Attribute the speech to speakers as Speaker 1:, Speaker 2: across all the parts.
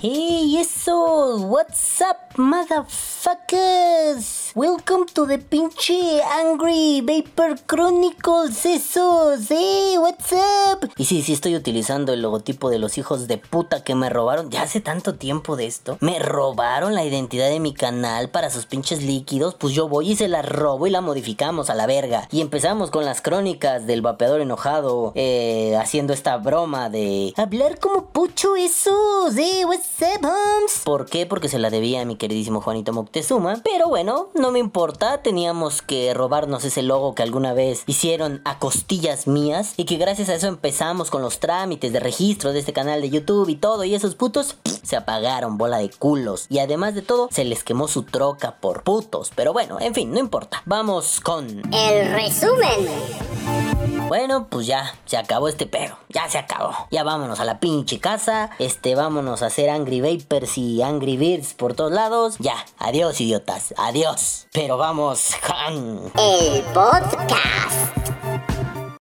Speaker 1: Hey, eso, what's up, motherfuckers? Welcome to the pinche Angry Vapor Chronicles, esos, hey, what's up? Y sí, sí estoy utilizando el logotipo de los hijos de puta que me robaron ya hace tanto tiempo de esto. Me robaron la identidad de mi canal para sus pinches líquidos, pues yo voy y se la robo y la modificamos a la verga. Y empezamos con las crónicas del vapeador enojado, eh, haciendo esta broma de hablar como pucho esos, eh, what's ¿Por qué? Porque se la debía a mi queridísimo Juanito Moctezuma. Pero bueno, no me importa. Teníamos que robarnos ese logo que alguna vez hicieron a costillas mías. Y que gracias a eso empezamos con los trámites de registro de este canal de YouTube y todo. Y esos putos se apagaron, bola de culos. Y además de todo, se les quemó su troca por putos. Pero bueno, en fin, no importa. Vamos con...
Speaker 2: El resumen.
Speaker 1: Bueno, pues ya, se acabó este pedo. Ya se acabó. Ya vámonos a la pinche casa. Este, vámonos a hacer Angry Vapers y Angry Birds por todos lados. Ya, adiós, idiotas. Adiós. Pero vamos con.
Speaker 2: El podcast.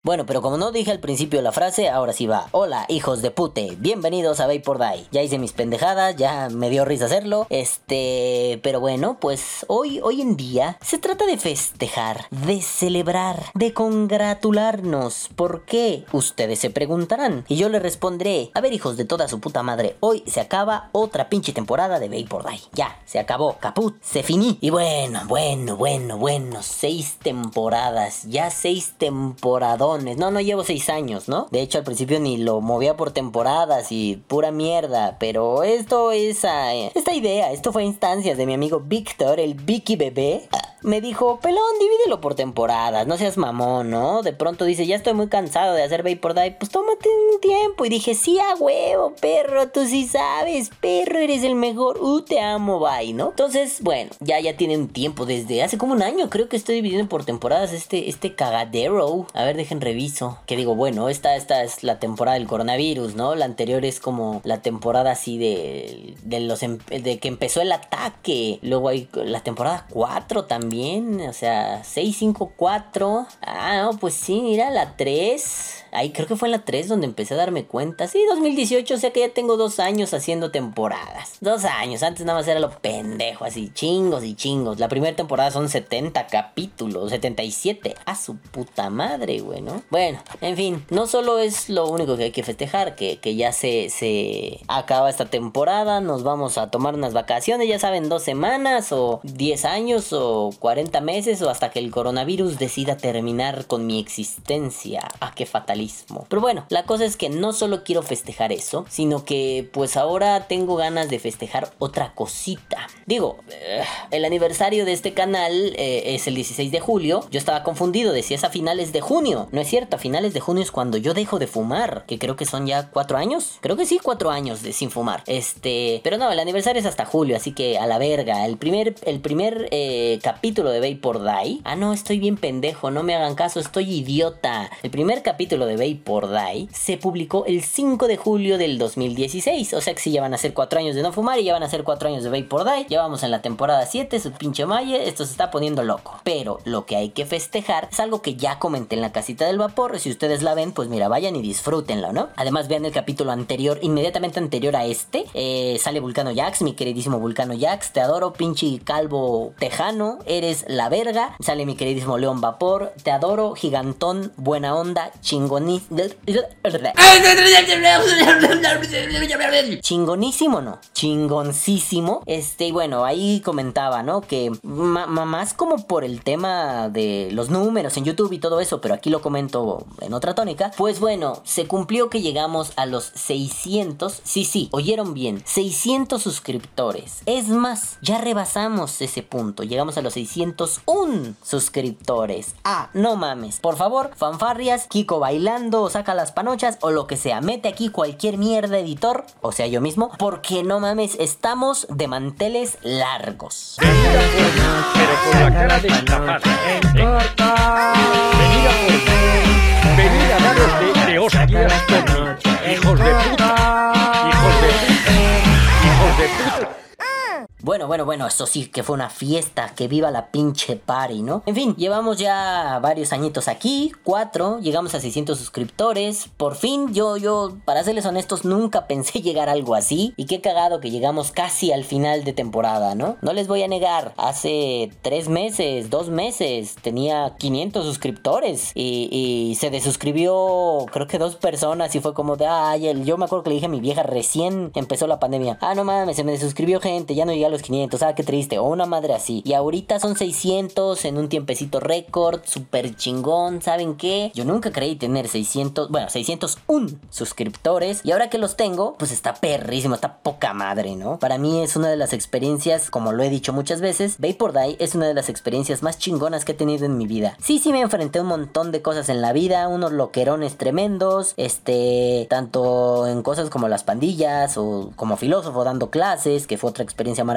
Speaker 1: Bueno, pero como no dije al principio la frase, ahora sí va. Hola, hijos de pute, bienvenidos a Vapor Die. Ya hice mis pendejadas, ya me dio risa hacerlo. Este, pero bueno, pues hoy, hoy en día se trata de festejar, de celebrar, de congratularnos. ¿Por qué? Ustedes se preguntarán. Y yo les responderé, a ver hijos de toda su puta madre, hoy se acaba otra pinche temporada de Vapor Die. Ya, se acabó, caput, se finí. Y bueno, bueno, bueno, bueno, seis temporadas, ya seis temporadas no, no llevo seis años, ¿no? De hecho, al principio ni lo movía por temporadas y pura mierda. Pero esto es. Esta idea, esto fue a instancias de mi amigo Víctor, el Vicky Bebé me dijo, pelón, divídelo por temporadas, no seas mamón, ¿no? De pronto dice, ya estoy muy cansado de hacer Vapor Die, pues tómate un tiempo. Y dije, sí, a huevo, perro, tú sí sabes, perro, eres el mejor, uh, te amo, bye, ¿no? Entonces, bueno, ya, ya tiene un tiempo, desde hace como un año creo que estoy dividiendo por temporadas este, este cagadero. A ver, dejen reviso. Que digo, bueno, esta, esta es la temporada del coronavirus, ¿no? La anterior es como la temporada así de, de los, em, de que empezó el ataque. Luego hay la temporada 4 también o sea, 654. Ah, no, pues sí, mira, la 3. Ahí creo que fue en la 3 donde empecé a darme cuenta. Sí, 2018, o sea que ya tengo dos años haciendo temporadas. Dos años, antes nada más era lo pendejo, así, chingos y chingos. La primera temporada son 70 capítulos, 77. A su puta madre, güey, ¿no? Bueno, en fin, no solo es lo único que hay que festejar, que, que ya se, se acaba esta temporada, nos vamos a tomar unas vacaciones, ya saben, dos semanas o 10 años o 40 meses o hasta que el coronavirus decida terminar con mi existencia. Ah, qué Pero bueno, la cosa es que no solo quiero festejar eso, sino que pues ahora tengo ganas de festejar otra cosita. Digo, eh, el aniversario de este canal eh, es el 16 de julio. Yo estaba confundido, decía es a finales de junio. No es cierto, a finales de junio es cuando yo dejo de fumar, que creo que son ya cuatro años. Creo que sí, cuatro años de sin fumar. Este, pero no, el aniversario es hasta julio, así que a la verga. El primer, el primer eh, capítulo de Vapor Die. Ah, no, estoy bien pendejo, no me hagan caso, estoy idiota. El primer capítulo de Vapor Die se publicó el 5 de julio del 2016. O sea que si ya van a ser 4 años de no fumar y ya van a ser 4 años de Vapor Die. Ya vamos en la temporada 7, su pinche malle, esto se está poniendo loco. Pero lo que hay que festejar es algo que ya comenté en la casita del vapor. Si ustedes la ven, pues mira, vayan y disfrútenlo, ¿no? Además, vean el capítulo anterior, inmediatamente anterior a este. Eh, sale Vulcano Jax, mi queridísimo Vulcano Jax. Te adoro, pinche calvo tejano eres la verga. Sale mi queridísimo León Vapor, te adoro, gigantón, buena onda, chingonísimo. No, chingoncísimo. Este, y bueno, ahí comentaba, ¿no? Que más como por el tema de los números en YouTube y todo eso, pero aquí lo comento en otra tónica. Pues bueno, se cumplió que llegamos a los 600. Sí, sí, oyeron bien, 600 suscriptores. Es más, ya rebasamos ese punto. Llegamos a los 601 suscriptores. Ah, no mames. Por favor, fanfarrias, Kiko bailando, saca las panochas o lo que sea. Mete aquí cualquier mierda editor, o sea yo mismo, porque no mames, estamos de manteles largos. Pero con la cara de Venid a Venid a daros de, de hostias Hijos de puta. Hijos de puta. Hijos de puta. Bueno, Bueno, bueno, eso sí que fue una fiesta, que viva la pinche party, ¿no? En fin, llevamos ya varios añitos aquí, cuatro, llegamos a 600 suscriptores. Por fin, yo, yo, para serles honestos, nunca pensé llegar a algo así. Y qué cagado que llegamos casi al final de temporada, ¿no? No les voy a negar, hace tres meses, dos meses, tenía 500 suscriptores y, se desuscribió, creo que dos personas y fue como de, ay, yo me acuerdo que le dije a mi vieja recién empezó la pandemia, ah, no mames, se me desuscribió gente, ya no llegué los 500, ah, qué triste, o una madre así. Y ahorita son 600 en un tiempecito récord, súper chingón, ¿saben qué? Yo nunca creí tener 600, bueno, 601 suscriptores y ahora que los tengo, pues está perrísimo, está poca madre, ¿no? Para mí es una de las experiencias, como lo he dicho muchas veces, Vapor Die es una de las experiencias más chingonas que he tenido en mi vida. Sí, sí me enfrenté a un montón de cosas en la vida, unos loquerones tremendos, este, tanto en cosas como las pandillas o como filósofo dando clases, que fue otra experiencia maravillosa,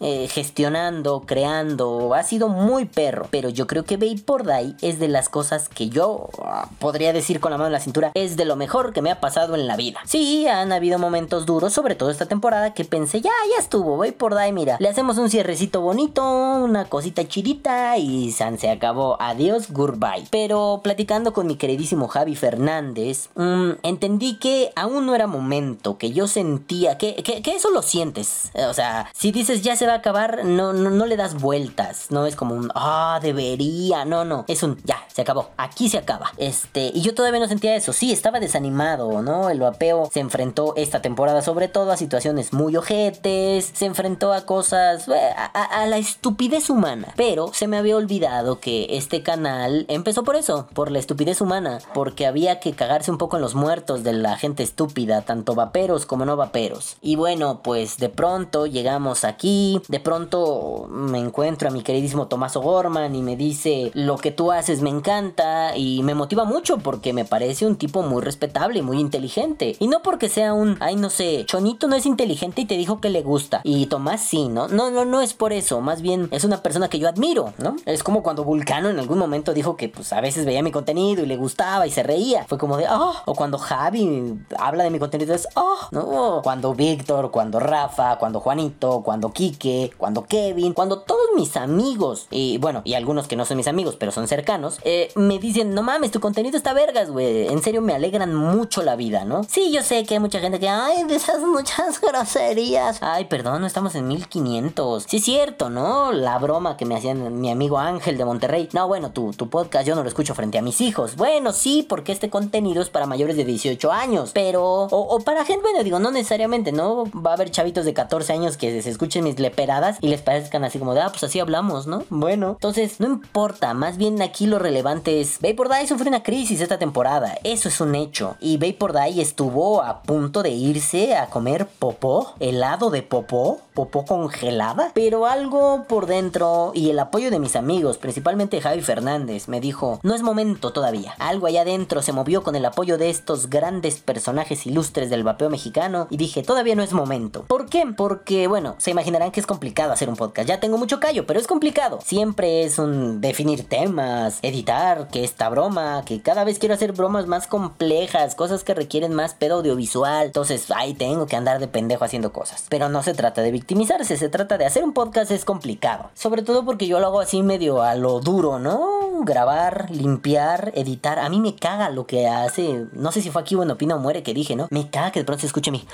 Speaker 1: eh, gestionando, creando, ha sido muy perro, pero yo creo que Vapor Die es de las cosas que yo ah, podría decir con la mano en la cintura, es de lo mejor que me ha pasado en la vida. Sí, han habido momentos duros, sobre todo esta temporada, que pensé, ya, ya estuvo, Vapor Die, mira, le hacemos un cierrecito bonito, una cosita chidita y San se acabó, adiós, goodbye. Pero platicando con mi queridísimo Javi Fernández, mm, entendí que aún no era momento, que yo sentía, que, que, que eso lo sientes, o sea, si dices ya se va a acabar, no, no, le das vueltas, no es como un, ah, debería, no, no, es un, ya, se acabó, aquí se acaba. Este, y yo todavía no sentía eso, sí, estaba desanimado, ¿no? El vapeo se enfrentó esta temporada sobre todo a situaciones muy ojetes, se enfrentó a cosas, eh, a la estupidez humana, pero se me había olvidado que este canal empezó por eso, por la estupidez humana, porque había que cagarse un poco en los muertos de la gente estúpida, tanto vaperos como no vaperos. Y bueno, pues de pronto llegamos aquí, de pronto me encuentro a mi queridísimo Tomás O'Gorman y me dice, lo que tú haces me encanta y me motiva mucho porque me parece un tipo muy respetable y muy inteligente. Y no porque sea un, ay no sé, Chonito no es inteligente y te dijo que le gusta. Y Tomás sí, ¿no? No, no, no es por eso, más bien es una persona que yo admiro, ¿no? Es como cuando Vulcano en algún momento dijo que pues a veces veía mi contenido y le gustaba y se reía. Fue como de, oh, o cuando Javi habla de mi contenido es, oh, ¿no? Cuando Víctor, cuando Rafa, cuando Juanito, cuando Quique, cuando Kevin, cuando todos mis amigos, y bueno, y algunos que no son mis amigos, pero son cercanos, eh, me dicen, no mames, tu contenido está vergas, güey. En serio, me alegran mucho la vida, ¿no? Sí, yo sé que hay mucha gente que, ay, de esas muchas groserías. Ay, perdón, no estamos en 1500. Sí, es cierto, ¿no? La broma que me hacían mi amigo Ángel de Monterrey. No, bueno, tu, tu podcast yo no lo escucho frente a mis hijos. Bueno, sí, porque este contenido es para mayores de 18 años. Pero, o, o para gente, bueno, digo, no necesariamente, ¿no? Va a haber chavitos de 14 años que se escuchen mis leperadas y les parezcan así como de, ah, pues así hablamos, ¿no? Bueno, entonces, no importa, más bien aquí lo relevante es, Vapor Die sufre una crisis esta temporada, eso es un hecho. Y Vapor Die estuvo a punto de irse a comer popó, helado de popó, popó congelada, pero algo por dentro y el apoyo de mis amigos, principalmente Javi Fernández, me dijo, no es momento todavía. Algo allá adentro se movió con el apoyo de estos grandes personajes ilustres del vapeo mexicano y dije, todavía no es momento. ¿Por qué? Porque, bueno, se imaginarán que es complicado hacer un podcast. Ya tengo mucho callo, pero es complicado. Siempre es un definir temas, editar, que esta broma, que cada vez quiero hacer bromas más complejas, cosas que requieren más pedo audiovisual. Entonces, ahí tengo que andar de pendejo haciendo cosas. Pero no se trata de victimizarse, se trata de hacer un podcast es complicado. Sobre todo porque yo lo hago así medio a lo duro, ¿no? Grabar, limpiar, editar. A mí me caga lo que hace. No sé si fue aquí o en Opina o Muere que dije, ¿no? Me caga que de pronto se escuche mi.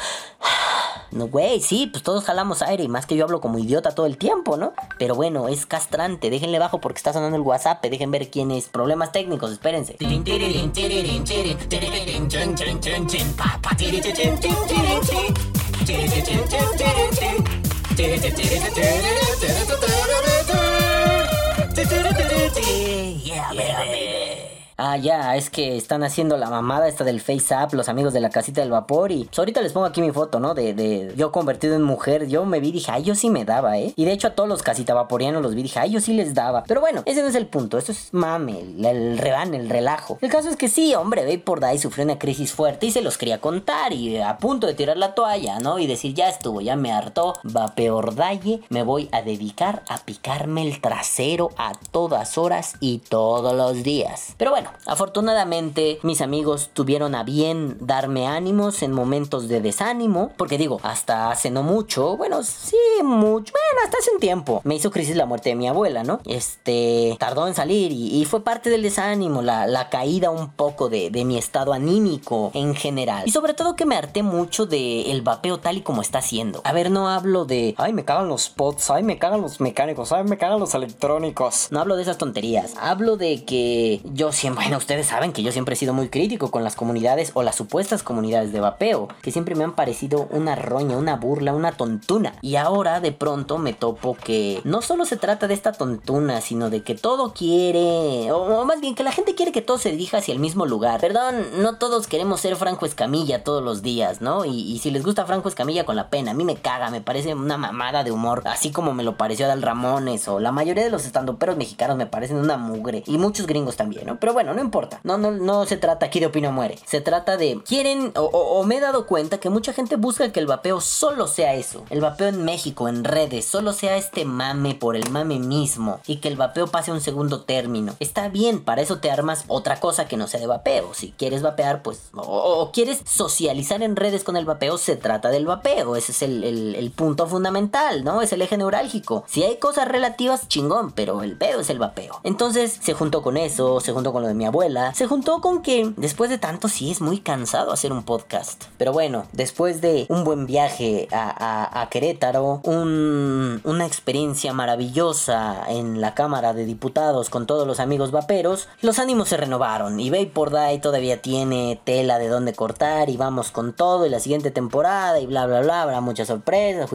Speaker 1: No, güey, sí, pues todos jalamos aire y más que yo hablo como idiota todo el tiempo, ¿no? Pero bueno, es castrante, déjenle bajo porque está sonando el WhatsApp, dejen ver quién es. Problemas técnicos, espérense. Yeah, baby. Ah, ya, es que están haciendo la mamada esta del FaceApp, los amigos de la casita del vapor. Y pues, ahorita les pongo aquí mi foto, ¿no? De, de yo convertido en mujer. Yo me vi y dije, ay, yo sí me daba, ¿eh? Y de hecho a todos los casita vaporianos los vi y dije, ay, yo sí les daba. Pero bueno, ese no es el punto. Eso es mame, el, reban, el relajo. El caso es que sí, hombre, Vapor Die sufrió una crisis fuerte y se los quería contar. Y a punto de tirar la toalla, ¿no? Y decir, ya estuvo, ya me hartó. Vapeor Die, me voy a dedicar a picarme el trasero a todas horas y todos los días. Pero bueno, Afortunadamente, mis amigos tuvieron a bien darme ánimos en momentos de desánimo, porque digo, hasta hace no mucho, bueno, sí, mucho, bueno, hasta hace un tiempo, me hizo crisis la muerte de mi abuela, ¿no? Este, tardó en salir y, fue parte del desánimo, la, la caída un poco de, de, mi estado anímico en general. Y sobre todo que me harté mucho del el vapeo tal y como está haciendo. A ver, no hablo de, ay, me cagan los pots, ay, me cagan los mecánicos, ay, me cagan los electrónicos. No hablo de esas tonterías. Hablo de que yo siempre, bueno, ustedes saben que yo siempre he sido muy crítico con las comunidades o las supuestas comunidades de vapeo, que siempre me han parecido una roña, una burla, una tontuna. Y ahora de pronto me topo que no solo se trata de esta tontuna, sino de que todo quiere, o, más bien que la gente quiere que todo se dirija hacia el mismo lugar. Perdón, no todos queremos ser Franco Escamilla todos los días, ¿no? Y, si les gusta Franco Escamilla con la pena, a mí me caga, me parece una mamada de humor, así como me lo pareció Dal Ramones o la mayoría de los estandoperos mexicanos me parecen una mugre y muchos gringos también, ¿no? Pero bueno, no importa. No, no, no se trata aquí de opino muere. Se trata de quieren o, o me he dado cuenta que mucha gente busca que el vapeo solo sea eso. El vapeo en México, en redes, solo sea este mame por el mame mismo y que el vapeo pase a un segundo término. Está bien, para eso te armas otra cosa que no sea de vapeo. Si quieres vapear, pues, o, quieres socializar en redes con el vapeo, se trata del vapeo. Ese es el, el, punto fundamental, ¿no? Es el eje neurálgico. Si hay cosas relativas, chingón, pero el pedo es el vapeo. Entonces se juntó con eso, se juntó con lo de mi abuela, se juntó con que después de tanto sí es muy cansado hacer un podcast. Pero bueno, después de un buen viaje a, a Querétaro, un, una experiencia maravillosa en la Cámara de Diputados con todos los amigos vaperos, los ánimos se renovaron y Vapor Day todavía tiene tela de dónde cortar y vamos con todo y la siguiente temporada y bla bla bla, habrá muchas sorpresas,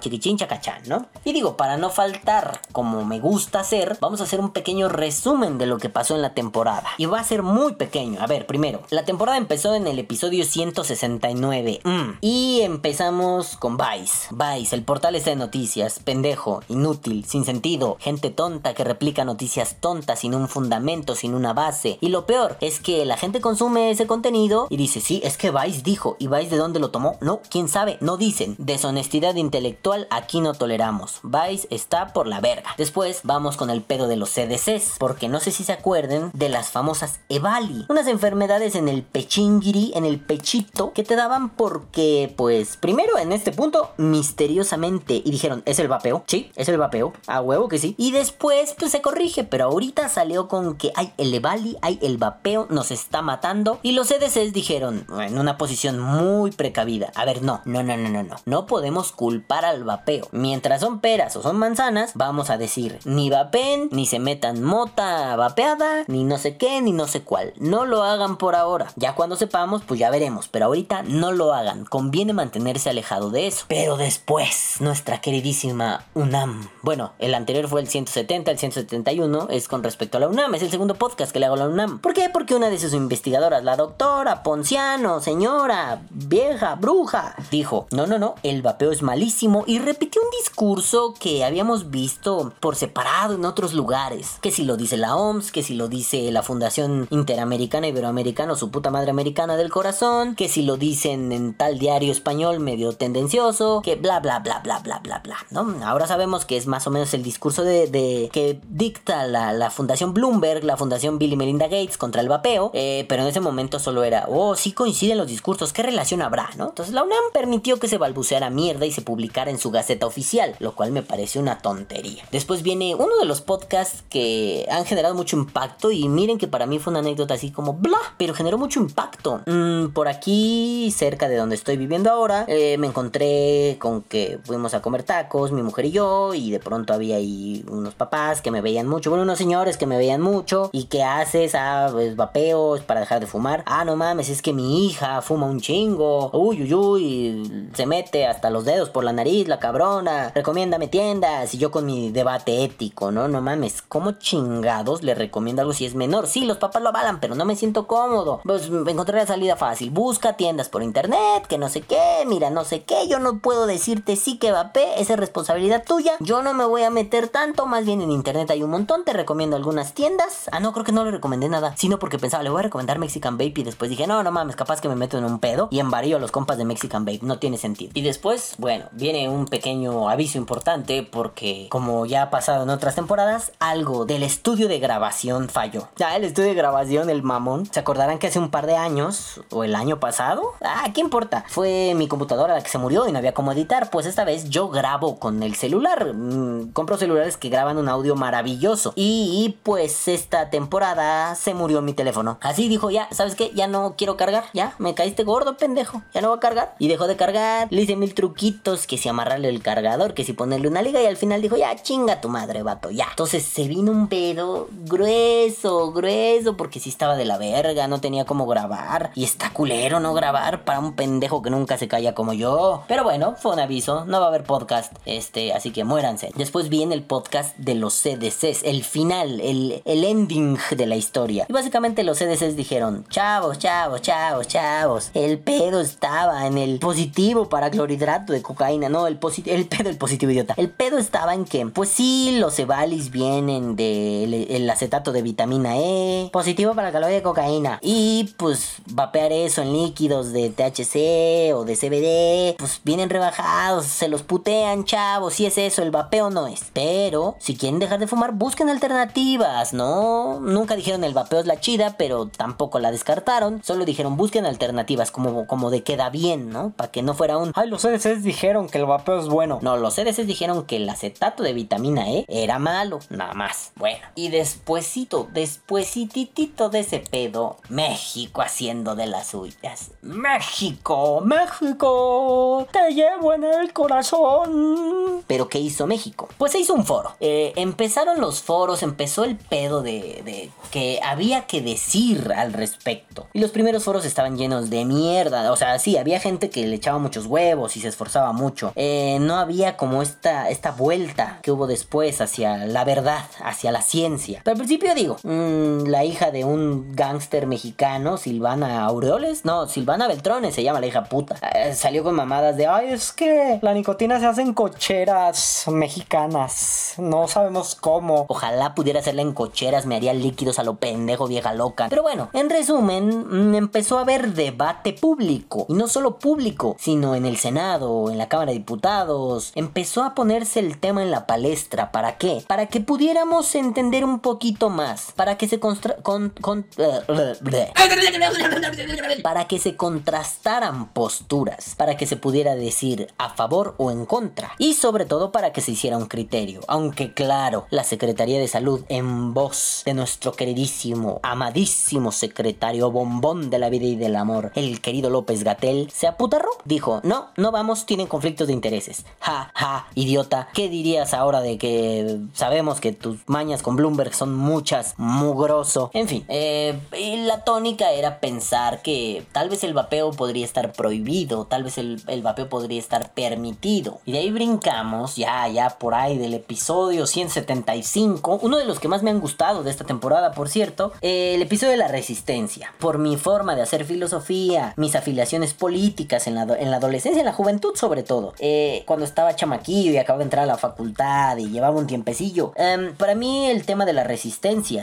Speaker 1: chiquichín, chacachán, ¿no? Y digo, para no faltar como me gusta hacer, vamos a hacer un pequeño resumen de lo que pasó en la temporada. Y va a ser muy pequeño. A ver, primero, la temporada empezó en el episodio 169 mm, y empezamos con Vice. Vice, el portal está de noticias, pendejo, inútil, sin sentido, gente tonta que replica noticias tontas sin un fundamento, sin una base. Y lo peor es que la gente consume ese contenido y dice, sí, es que Vice dijo. ¿Y Vice de dónde lo tomó? No, quién sabe, no dicen. Deshonestidad intelectual aquí no toleramos. Vice está por la verga. Después vamos con el pedo de los CDCs, porque no sé si se acuerden de las famosas EVALI, unas enfermedades en el pechingiri, en el pechito, que te daban porque, pues, primero en este punto, misteriosamente, y dijeron, ¿es el vapeo? Sí, es el vapeo, a huevo que sí. Y después, pues se corrige, pero ahorita salió con que hay el EVALI, hay el vapeo, nos está matando, y los CDCs dijeron, en una posición muy precavida, a ver, no, no, no, no, no, no, no podemos culpar al vapeo. Mientras son peras o son manzanas, vamos a decir, ni vapen, ni se metan mota vapeada, ni no sé qué, ni no sé cuál. No lo hagan por ahora. Ya cuando sepamos, pues ya veremos. Pero ahorita no lo hagan. Conviene mantenerse alejado de eso. Pero después, nuestra queridísima UNAM. Bueno, el anterior fue el 170, el 171 es con respecto a la UNAM. Es el segundo podcast que le hago a la UNAM. ¿Por qué? Porque una de sus investigadoras, la doctora Ponciano, señora, vieja, bruja, dijo, no, no, no, el vapeo es malísimo y repitió un discurso que habíamos visto por separado en otros lugares. Que si lo dice la OMS, que si lo dice la Fundación Interamericana Iberoamericana, su puta madre americana del corazón, que si lo dicen en tal diario español medio tendencioso, que bla bla bla bla bla bla bla, ¿no? Ahora sabemos que es más o menos el discurso de, que dicta la, Fundación Bloomberg, la Fundación Bill y Melinda Gates contra el vapeo, eh, pero en ese momento solo era, oh, sí coinciden los discursos, ¿qué relación habrá, no? Entonces la UNAM permitió que se balbuceara mierda y se publicara en su gaceta oficial, lo cual me parece una tontería. Después viene uno de los podcasts que han generado mucho impacto y miren que para mí fue una anécdota así como bla, pero generó mucho impacto. Mm, por aquí, cerca de donde estoy viviendo ahora, eh, me encontré con que fuimos a comer tacos, mi mujer y yo, y de pronto había ahí unos papás que me veían mucho, bueno, unos señores que me veían mucho, y ¿qué haces? Ah, pues vapeos para dejar de fumar. Ah, no mames, es que mi hija fuma un chingo, uy, uy, uy, se mete hasta los dedos por la nariz, la cabrona, recomiéndame tiendas, y yo con mi debate ético, ¿no? No mames, ¿cómo chingados le recomiendo algo si es menor? Sí, los papás lo avalan, pero no me siento cómodo. Pues encontré la salida fácil, busca tiendas por internet, que no sé qué, mira, no sé qué, yo no puedo decirte sí que vape, esa es responsabilidad tuya, yo no me voy a meter tanto, más bien en internet hay un montón, te recomiendo algunas tiendas. Ah, no, creo que no le recomendé nada, sino porque pensaba, le voy a recomendar Mexican Vape y después dije, no, no mames, capaz que me meto en un pedo y embarío a los compas de Mexican Vape, no tiene sentido. Y después, bueno, viene un pequeño aviso importante porque como ya ha pasado en otras temporadas, algo del estudio de grabación falló Ya el estudio de grabación, el mamón. ¿Se acordarán que hace un par de años, o el año pasado? Ah, ¿qué importa? Fue mi computadora la que se murió y no había cómo editar. Pues esta vez yo grabo con el celular. Mm, compro celulares que graban un audio maravilloso. Y, pues esta temporada se murió mi teléfono. Así dijo, ya, ¿sabes qué? Ya no quiero cargar. Ya, me caíste gordo, pendejo. Ya no va a cargar. Y dejó de cargar. Le hice mil truquitos, que si amarrarle el cargador, que si ponerle una liga. Y al final dijo, ya, chinga tu madre, vato, ya. Entonces se vino un pedo grueso, grueso, porque si estaba de la verga, no tenía cómo grabar. Y está culero no grabar para un pendejo que nunca se calla como yo. Pero bueno, fue un aviso, no va a haber podcast. Este, así que muéranse. Después viene el podcast de los CDCs, el final, el, el ending de la historia. Y básicamente los CDCs dijeron, chavos, chavos, chavos, chavos. El pedo estaba en el positivo para clorhidrato de cocaína. No, el, el pedo, el positivo idiota. El pedo estaba en que, pues sí, los Evalis vienen del acetato de vitamina E. Positivo para caloría de cocaína. Y pues vapear eso en líquidos de THC o de CBD. Pues vienen rebajados, se los putean, chavos. Si es eso, el vapeo no es. Pero si quieren dejar de fumar, busquen alternativas, ¿no? Nunca dijeron el vapeo es la chida, pero tampoco la descartaron. Solo dijeron busquen alternativas como, como de queda bien, ¿no? Para que no fuera un... Ay, los CDCs dijeron que el vapeo es bueno. No, los CDCs dijeron que el acetato de vitamina E era malo, nada más. Bueno, y despuesito, despuesititito de ese pedo, México haciendo de las suyas. México, México, te llevo en el corazón. Pero ¿qué hizo México? Pues se hizo un foro. Eh, empezaron los foros, empezó el pedo de, de, que había que decir al respecto. Y los primeros foros estaban llenos de mierda. O sea, sí, había gente que le echaba muchos huevos y se esforzaba mucho. Eh, no había como esta, esta vuelta que hubo después hacia la verdad, hacia la ciencia. Pero al principio digo, mmm, la hija de un gángster mexicano, Silvana Aureoles, no, Silvana Beltrones se llama la hija puta. Eh, salió con mamadas de, ay, es que la nicotina se hace en cocheras mexicanas. No sabemos cómo. Ojalá pudiera hacerla en cocheras, me haría líquidos a lo pendejo, vieja loca. Pero bueno, en resumen, mm, empezó a haber debate público. Y no solo público, sino en el Senado, en la Cámara de Diputados. Empezó a ponerse el tema en la palestra. ¿Para qué? Para que pudiéramos entender un poquito más. Para que se con, para que se contrastaran posturas. Para que se pudiera decir a favor o en contra. Y sobre todo para que se hiciera un criterio. Aunque claro, la Secretaría de Salud en voz de nuestro queridísimo, amadísimo secretario bombón de la vida y del amor, el querido López Gatel, se aputarró. Dijo, no, no vamos, tienen conflictos de intereses. Ja, ja, idiota. ¿Qué dirías ahora de que sabemos que tus mañas con Bloomberg son muchas, mugroso? En fin, eh, la tónica era pensar que tal vez el vapeo podría estar prohibido, tal vez el, el vapeo podría estar permitido. Y de ahí brincamos, ya, ya por ahí del episodio 175, uno de los que más me han gustado de esta temporada, por cierto, eh, el episodio de la resistencia. Por mi forma de hacer filosofía, mis afiliaciones políticas en la, en la adolescencia, en la juventud sobre todo. Eh, cuando estaba chamaquillo y acababa de entrar a la facultad y llevaba un tiempecillo. Um, para mí el tema de las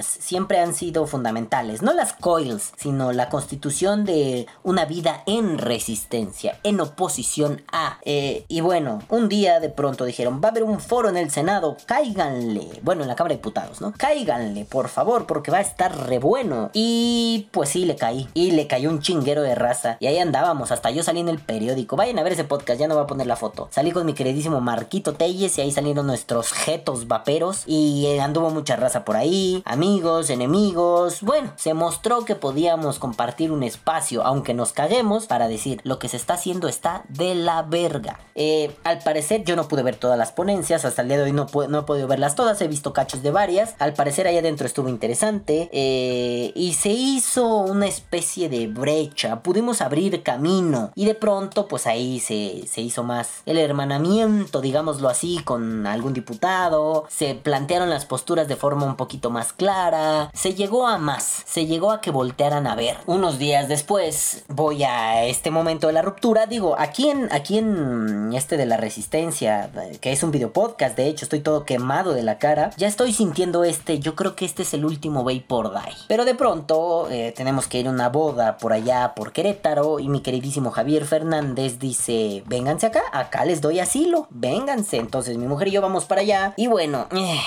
Speaker 1: siempre han sido fundamentales. No las coils, sino la constitución de una vida en resistencia, en oposición a. Eh, y bueno, un día de pronto dijeron, va a haber un foro en el Senado, cáiganle. Bueno, en la Cámara de Diputados, ¿no? Cáiganle, por favor, porque va a estar re bueno. Y pues sí, le caí. Y le cayó un chinguero de raza. Y ahí andábamos, hasta yo salí en el periódico. Vayan a ver ese podcast, ya no voy a poner la foto. Salí con mi queridísimo Marquito Telles y ahí salieron nuestros jetos vaperos. Y eh, anduvo mucha raza por ahí. Enemigos. Bueno, se mostró que podíamos compartir un espacio, aunque nos caguemos, para decir lo que se está haciendo está de la verga. Eh, al parecer yo no pude ver todas las ponencias, hasta el día de hoy no, no he podido verlas todas, he visto cachos de varias. Al parecer ahí adentro estuvo interesante. Eh, y se hizo una especie de brecha, pudimos abrir camino. Y de pronto pues ahí se, se hizo más el hermanamiento, digámoslo así, con algún diputado. Se plantearon las posturas de forma un poquito más clara. Se llegó a más, se llegó a que voltearan a ver. Unos días después voy a este momento de la ruptura. Digo, aquí en, aquí en este de la resistencia, que es un video podcast, de hecho estoy todo quemado de la cara. Ya estoy sintiendo este, yo creo que este es el último por Die. Pero de pronto eh, tenemos que ir a una boda por allá, por Querétaro, y mi queridísimo Javier Fernández dice, vénganse acá, acá les doy asilo, vénganse. Entonces mi mujer y yo vamos para allá. Y bueno... Eh,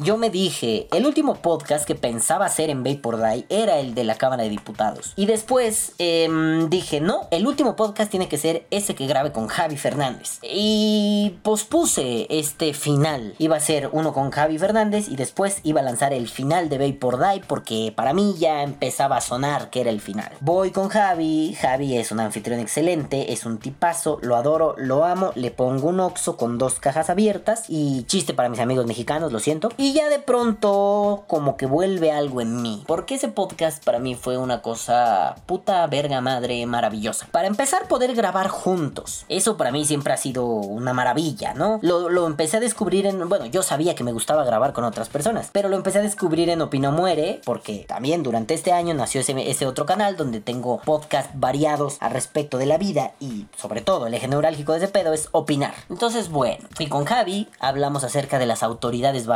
Speaker 1: yo me dije, el último podcast que pensaba hacer en Vapor Die era el de la Cámara de Diputados. Y después em, dije, no, el último podcast tiene que ser ese que grabe con Javi Fernández. Y pospuse este final. Iba a ser uno con Javi Fernández y después iba a lanzar el final de Vapor Die porque para mí ya empezaba a sonar que era el final. Voy con Javi, Javi es un anfitrión excelente, es un tipazo, lo adoro, lo amo, le pongo un oxo con dos cajas abiertas y chiste para mis amigos mexicanos, lo siento. Ya de pronto como que vuelve algo en mí. Porque ese podcast para mí fue una cosa puta verga madre maravillosa. Para empezar poder grabar juntos. Eso para mí siempre ha sido una maravilla, ¿no? Lo, lo empecé a descubrir en... Bueno, yo sabía que me gustaba grabar con otras personas. Pero lo empecé a descubrir en Opino Muere. Porque también durante este año nació ese, ese otro canal donde tengo podcasts variados al respecto de la vida. Y sobre todo el eje neurálgico de ese pedo es opinar. Entonces bueno, y con Javi hablamos acerca de las autoridades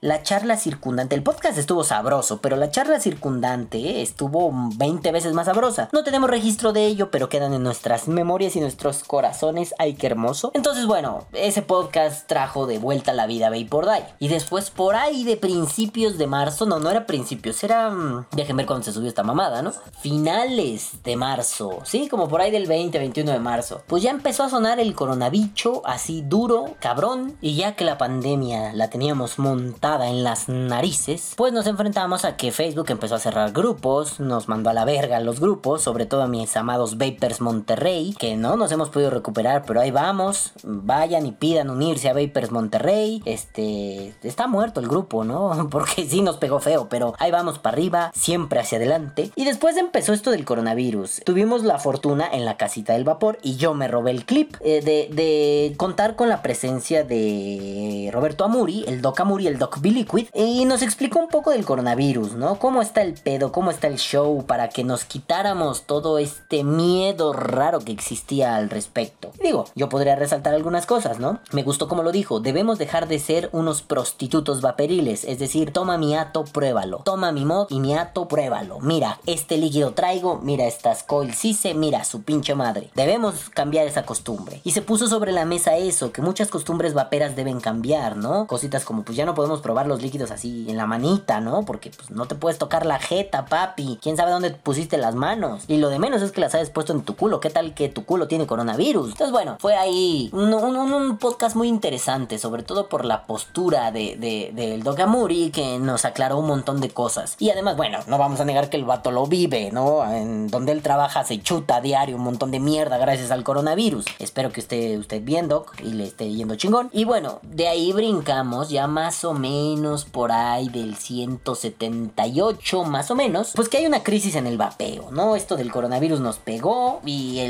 Speaker 1: La charla circundante. El podcast estuvo sabroso. Pero la charla circundante estuvo 20 veces más sabrosa. No tenemos registro de ello, pero quedan en nuestras memorias y nuestros corazones. Ay, qué hermoso. Entonces, bueno, ese podcast trajo de vuelta la vida Vapor Die. Y después, por ahí de principios de marzo, no, no era principios, era. mm, Déjenme ver cuándo se subió esta mamada, ¿no? Finales de marzo, sí, como por ahí del 20, 21 de marzo. Pues ya empezó a sonar el coronabicho así duro, cabrón. Y ya que la pandemia la teníamos montada en las narices, pues nos enfrentamos a que Facebook empezó a cerrar grupos, nos mandó a la verga los grupos, sobre todo a mis amados Vapers Monterrey, que no nos hemos podido recuperar, pero ahí vamos. Vayan y pidan unirse a Vapers Monterrey. Este, está muerto el grupo, ¿no? Porque sí nos pegó feo, pero ahí vamos para arriba, siempre hacia adelante. Y después empezó esto del coronavirus. Tuvimos la fortuna en la casita del vapor y yo me robé el clip eh, de, de contar con la presencia de Roberto Amuri, el Doc Amuri, el Doc Biliquid, y nos explicó un poco del coronavirus, ¿no? Cómo está el pedo, cómo está el show, para que nos quitáramos todo este miedo raro que existía al respecto. Digo, yo podría resaltar algunas cosas, ¿no? Me gustó como lo dijo, debemos dejar de ser unos prostitutos vaporiles, es decir, toma mi ato, pruébalo. Toma mi mod y mi ato, pruébalo. Mira, este líquido traigo, mira estas coil CISE, mira su pinche madre. Debemos cambiar esa costumbre. Y se puso sobre la mesa eso, que muchas costumbres vaperas deben cambiar, ¿no? Cositas como pues ya no podemos probar los líquidos así en la manita, ¿no? Porque pues no te puedes tocar la jeta, papi. ¿Quién sabe dónde pusiste las manos? Y lo de menos es que las hayas puesto en tu culo. ¿Qué tal que tu culo tiene coronavirus? Entonces bueno, fue ahí un, podcast muy interesante, sobre todo por la postura de, de- del Doc Amuri que nos aclaró un montón de cosas. Y además, bueno, no vamos a negar que el vato lo vive, ¿no? En donde él trabaja se chuta a diario un montón de mierda gracias al coronavirus. Espero que esté usted bien, Doc, y le esté yendo chingón. Y bueno, de ahí brincamos ya más o menos por ahí del 178, más o menos. Pues que hay una crisis en el vapeo, ¿no? Esto del coronavirus nos pegó y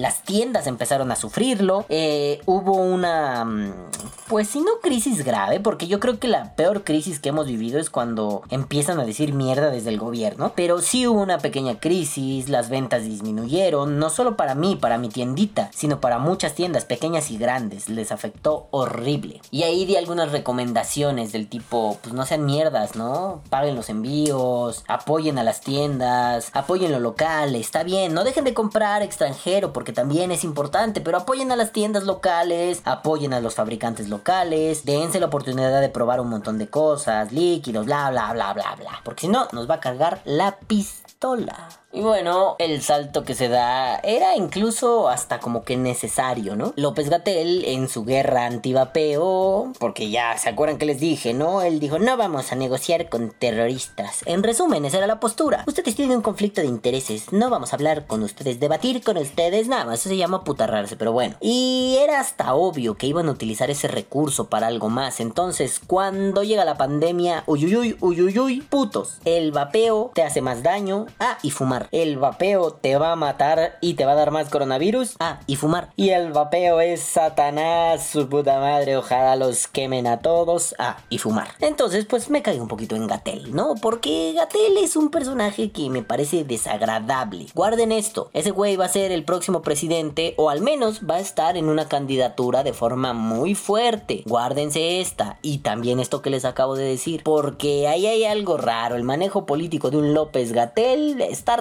Speaker 1: las tiendas empezaron a sufrirlo. Eh, hubo una, mm, pues si no crisis grave, porque yo creo que la peor crisis que hemos vivido es cuando empiezan a decir mierda desde el gobierno. Pero sí hubo una pequeña crisis, las ventas disminuyeron, no solo para mí, para mi tiendita, sino para muchas tiendas pequeñas y grandes. Les afectó horrible. Y ahí di algunas recomendaciones del tipo, pues no sean mierdas, ¿no? Paguen los envíos, apoyen a las tiendas, apoyen lo local, está bien, no dejen de comprar extranjero porque también es importante, pero apoyen a las tiendas locales, apoyen a los fabricantes locales, dense la oportunidad de probar un montón de cosas, líquidos, bla, bla, bla, bla, bla. Porque si no, nos va a cargar la pistola. Y bueno, el salto que se da era incluso hasta como que necesario, ¿no? López Gatel en su guerra antivapeo, porque ya se acuerdan que les dije, ¿no? Él dijo, no vamos a negociar con terroristas. En resumen, esa era la postura. Ustedes tienen un conflicto de intereses, no vamos a hablar con ustedes, debatir con ustedes, nada eso se llama putarrarse, pero bueno. Y era hasta obvio que iban a utilizar ese recurso para algo más. Entonces, cuando llega la pandemia, uyuyuy, uyuyuy, putos. El vapeo te hace más daño. Ah, y fumar. El vapeo te va a matar y te va a dar más coronavirus. Ah, y fumar. Y el vapeo es Satanás, su puta madre. Ojalá los quemen a todos. Ah, y fumar. Entonces, pues me caí un poquito en Gatel, ¿no? Porque Gatel es un personaje que me parece desagradable. Guarden esto. Ese güey va a ser el próximo presidente o al menos va a estar en una candidatura de forma muy fuerte. Guárdense esta y también esto que les acabo de decir. Porque ahí hay algo raro. El manejo político de un López Gatel está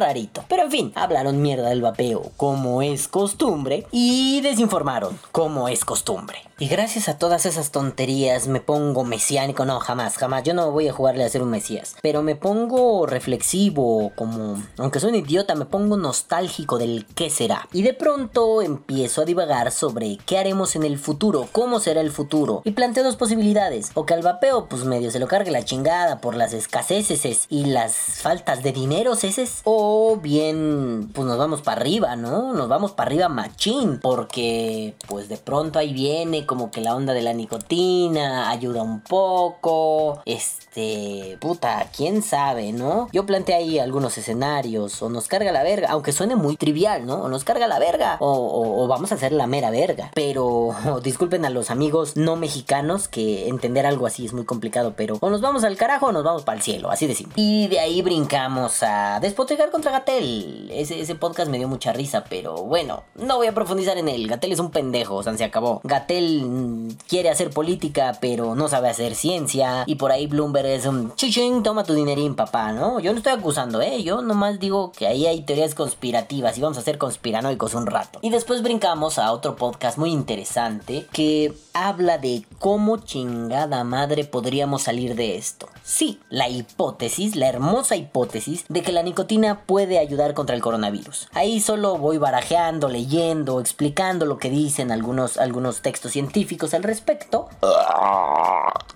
Speaker 1: Pero en fin, hablaron mierda del vapeo como es costumbre y desinformaron como es costumbre. Y gracias a todas esas tonterías me pongo mesiánico. No, jamás, jamás. Yo no voy a jugarle a ser un mesías. Pero me pongo reflexivo, como... Aunque soy un idiota, me pongo nostálgico del qué será. Y de pronto empiezo a divagar sobre qué haremos en el futuro, cómo será el futuro. Y planteo dos posibilidades. O que al vapeo, pues medio se lo cargue la chingada por las escaseces y las faltas de dinero, eses. O bien, pues nos vamos para arriba, ¿no? Nos vamos para arriba machín. Porque, pues de pronto ahí viene como que la onda de la nicotina ayuda un poco. Este, puta, quién sabe, ¿no? Yo planteé ahí algunos escenarios. O nos carga la verga, aunque suene muy trivial, ¿no? O nos carga la verga. O, vamos a hacer la mera verga. Pero, disculpen a los amigos no mexicanos que entender algo así es muy complicado. Pero o nos vamos al carajo o nos vamos para el cielo, así de simple. Y de ahí brincamos a despotricar contra Gatel. Ese, ese podcast me dio mucha risa, pero bueno, no voy a profundizar en él. Gatel es un pendejo, o sea, se acabó. Gatel mm, quiere hacer política, pero no sabe hacer ciencia. Y por ahí Bloomberg es un chichín, toma tu dinerín, papá, ¿no? Yo no estoy acusando, ¿eh? Yo nomás digo que ahí hay teorías conspirativas y vamos a ser conspiranoicos un rato. Y después brincamos a otro podcast muy interesante que habla de cómo chingada madre podríamos salir de esto. Sí, la hipótesis, la hermosa hipótesis de que la nicotina puede ayudar contra el coronavirus. Ahí solo voy barajeando, leyendo, explicando lo que dicen algunos, algunos textos científicos al respecto.